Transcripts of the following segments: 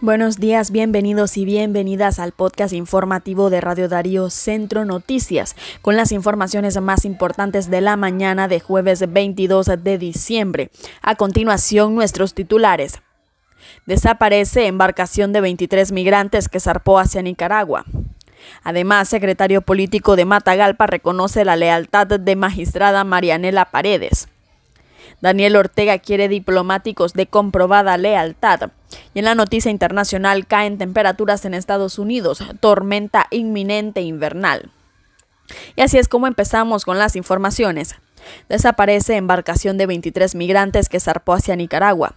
Buenos días, bienvenidos y bienvenidas al podcast informativo de Radio Darío Centro Noticias, con las informaciones más importantes de la mañana de jueves 22 de diciembre. A continuación, nuestros titulares. Desaparece embarcación de 23 migrantes que zarpó hacia Nicaragua. Además, secretario político de Matagalpa reconoce la lealtad de magistrada Marianela Paredes. Daniel Ortega quiere diplomáticos de comprobada lealtad. Y en la noticia internacional caen temperaturas en Estados Unidos, tormenta inminente invernal. Y así es como empezamos con las informaciones. Desaparece embarcación de 23 migrantes que zarpó hacia Nicaragua.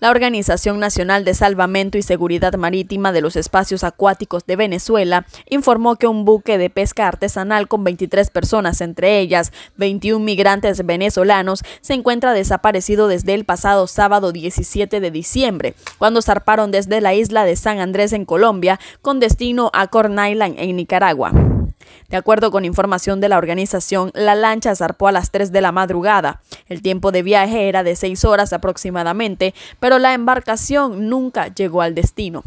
La Organización Nacional de Salvamento y Seguridad Marítima de los Espacios Acuáticos de Venezuela informó que un buque de pesca artesanal con 23 personas, entre ellas 21 migrantes venezolanos, se encuentra desaparecido desde el pasado sábado 17 de diciembre, cuando zarparon desde la isla de San Andrés en Colombia con destino a Corn Island en Nicaragua. De acuerdo con información de la organización, la lancha zarpó a las 3 de la madrugada. El tiempo de viaje era de 6 horas aproximadamente, pero la embarcación nunca llegó al destino.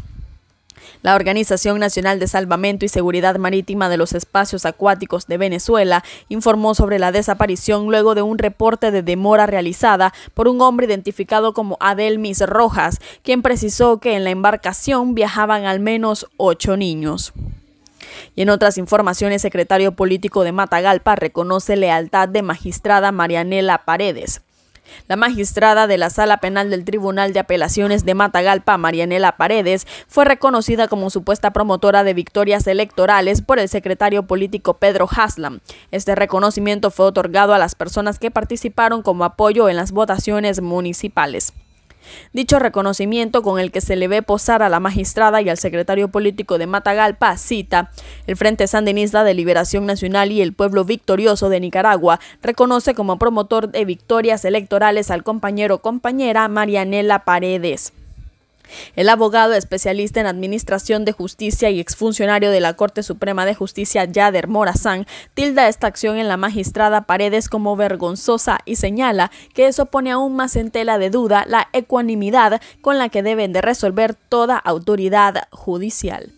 La Organización Nacional de Salvamento y Seguridad Marítima de los Espacios Acuáticos de Venezuela informó sobre la desaparición luego de un reporte de demora realizada por un hombre identificado como Adelmis Rojas, quien precisó que en la embarcación viajaban al menos ocho niños. Y en otras informaciones, secretario político de Matagalpa reconoce lealtad de magistrada Marianela Paredes. La magistrada de la Sala Penal del Tribunal de Apelaciones de Matagalpa, Marianela Paredes, fue reconocida como supuesta promotora de victorias electorales por el secretario político Pedro Haslam. Este reconocimiento fue otorgado a las personas que participaron como apoyo en las votaciones municipales. Dicho reconocimiento con el que se le ve posar a la magistrada y al secretario político de Matagalpa cita, el Frente Sandinista de Liberación Nacional y el Pueblo Victorioso de Nicaragua reconoce como promotor de victorias electorales al compañero compañera Marianela Paredes. El abogado especialista en Administración de Justicia y exfuncionario de la Corte Suprema de Justicia, Yader Morazán, tilda esta acción en la magistrada Paredes como vergonzosa y señala que eso pone aún más en tela de duda la ecuanimidad con la que deben de resolver toda autoridad judicial.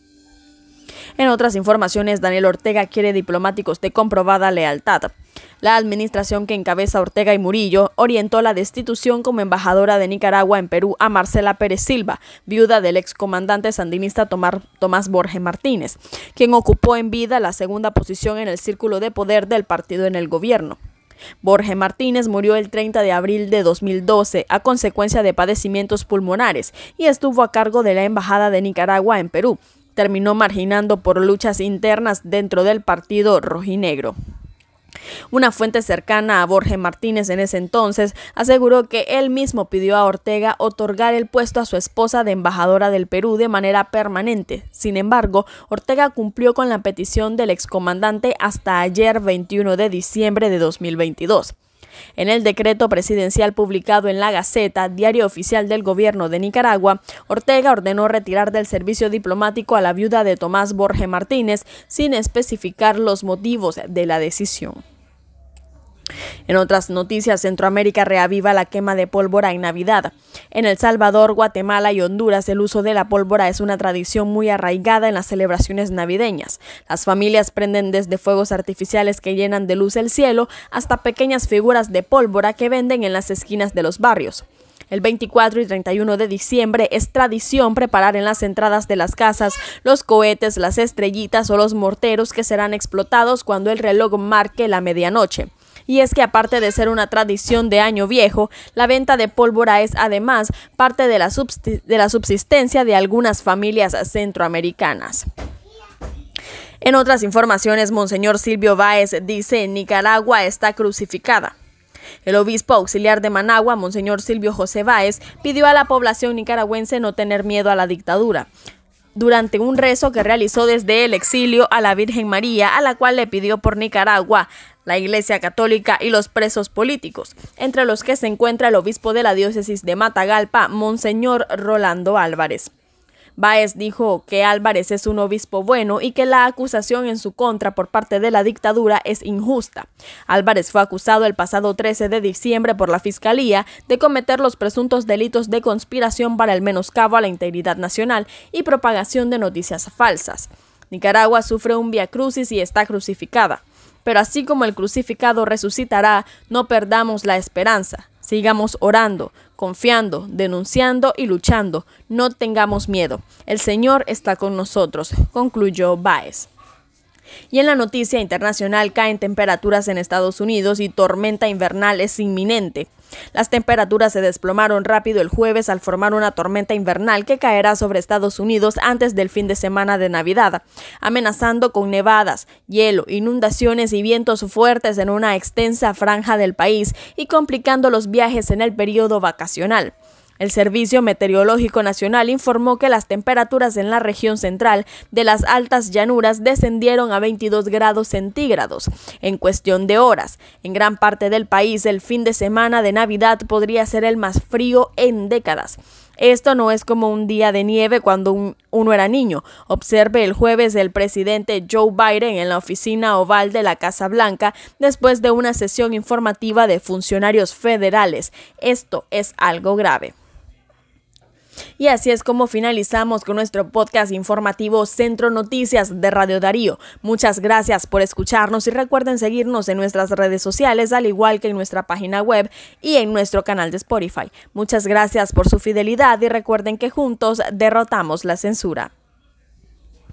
En otras informaciones, Daniel Ortega quiere diplomáticos de comprobada lealtad. La administración que encabeza Ortega y Murillo orientó la destitución como embajadora de Nicaragua en Perú a Marcela Pérez Silva, viuda del excomandante sandinista Tomás Borges Martínez, quien ocupó en vida la segunda posición en el círculo de poder del partido en el gobierno. Borges Martínez murió el 30 de abril de 2012 a consecuencia de padecimientos pulmonares y estuvo a cargo de la Embajada de Nicaragua en Perú. Terminó marginando por luchas internas dentro del partido rojinegro. Una fuente cercana a Borges Martínez en ese entonces aseguró que él mismo pidió a Ortega otorgar el puesto a su esposa de embajadora del Perú de manera permanente. Sin embargo, Ortega cumplió con la petición del excomandante hasta ayer 21 de diciembre de 2022. En el decreto presidencial publicado en la Gaceta, diario oficial del gobierno de Nicaragua, Ortega ordenó retirar del servicio diplomático a la viuda de Tomás Borges Martínez sin especificar los motivos de la decisión. En otras noticias, Centroamérica reaviva la quema de pólvora en Navidad. En El Salvador, Guatemala y Honduras, el uso de la pólvora es una tradición muy arraigada en las celebraciones navideñas. Las familias prenden desde fuegos artificiales que llenan de luz el cielo hasta pequeñas figuras de pólvora que venden en las esquinas de los barrios. El 24 y 31 de diciembre es tradición preparar en las entradas de las casas los cohetes, las estrellitas o los morteros que serán explotados cuando el reloj marque la medianoche. Y es que aparte de ser una tradición de año viejo, la venta de pólvora es además parte de la, subsistencia de algunas familias centroamericanas. En otras informaciones, Monseñor Silvio Báez dice, Nicaragua está crucificada. El obispo auxiliar de Managua, Monseñor Silvio José Báez, pidió a la población nicaragüense no tener miedo a la dictadura durante un rezo que realizó desde el exilio a la Virgen María, a la cual le pidió por Nicaragua, la Iglesia Católica y los presos políticos, entre los que se encuentra el obispo de la diócesis de Matagalpa, Monseñor Rolando Álvarez. Báez dijo que Álvarez es un obispo bueno y que la acusación en su contra por parte de la dictadura es injusta. Álvarez fue acusado el pasado 13 de diciembre por la Fiscalía de cometer los presuntos delitos de conspiración para el menoscabo a la integridad nacional y propagación de noticias falsas. Nicaragua sufre un via crucis y está crucificada. Pero así como el crucificado resucitará, no perdamos la esperanza. Sigamos orando, confiando, denunciando y luchando. No tengamos miedo. El Señor está con nosotros, concluyó Baez. Y en la noticia internacional caen temperaturas en Estados Unidos y tormenta invernal es inminente. Las temperaturas se desplomaron rápido el jueves al formar una tormenta invernal que caerá sobre Estados Unidos antes del fin de semana de Navidad, amenazando con nevadas, hielo, inundaciones y vientos fuertes en una extensa franja del país y complicando los viajes en el periodo vacacional. El Servicio Meteorológico Nacional informó que las temperaturas en la región central de las altas llanuras descendieron a 22 grados centígrados en cuestión de horas. En gran parte del país el fin de semana de Navidad podría ser el más frío en décadas. Esto no es como un día de nieve cuando uno era niño. Observe el jueves el presidente Joe Biden en la oficina oval de la Casa Blanca después de una sesión informativa de funcionarios federales. Esto es algo grave. Y así es como finalizamos con nuestro podcast informativo Centro Noticias de Radio Darío. Muchas gracias por escucharnos y recuerden seguirnos en nuestras redes sociales, al igual que en nuestra página web y en nuestro canal de Spotify. Muchas gracias por su fidelidad y recuerden que juntos derrotamos la censura.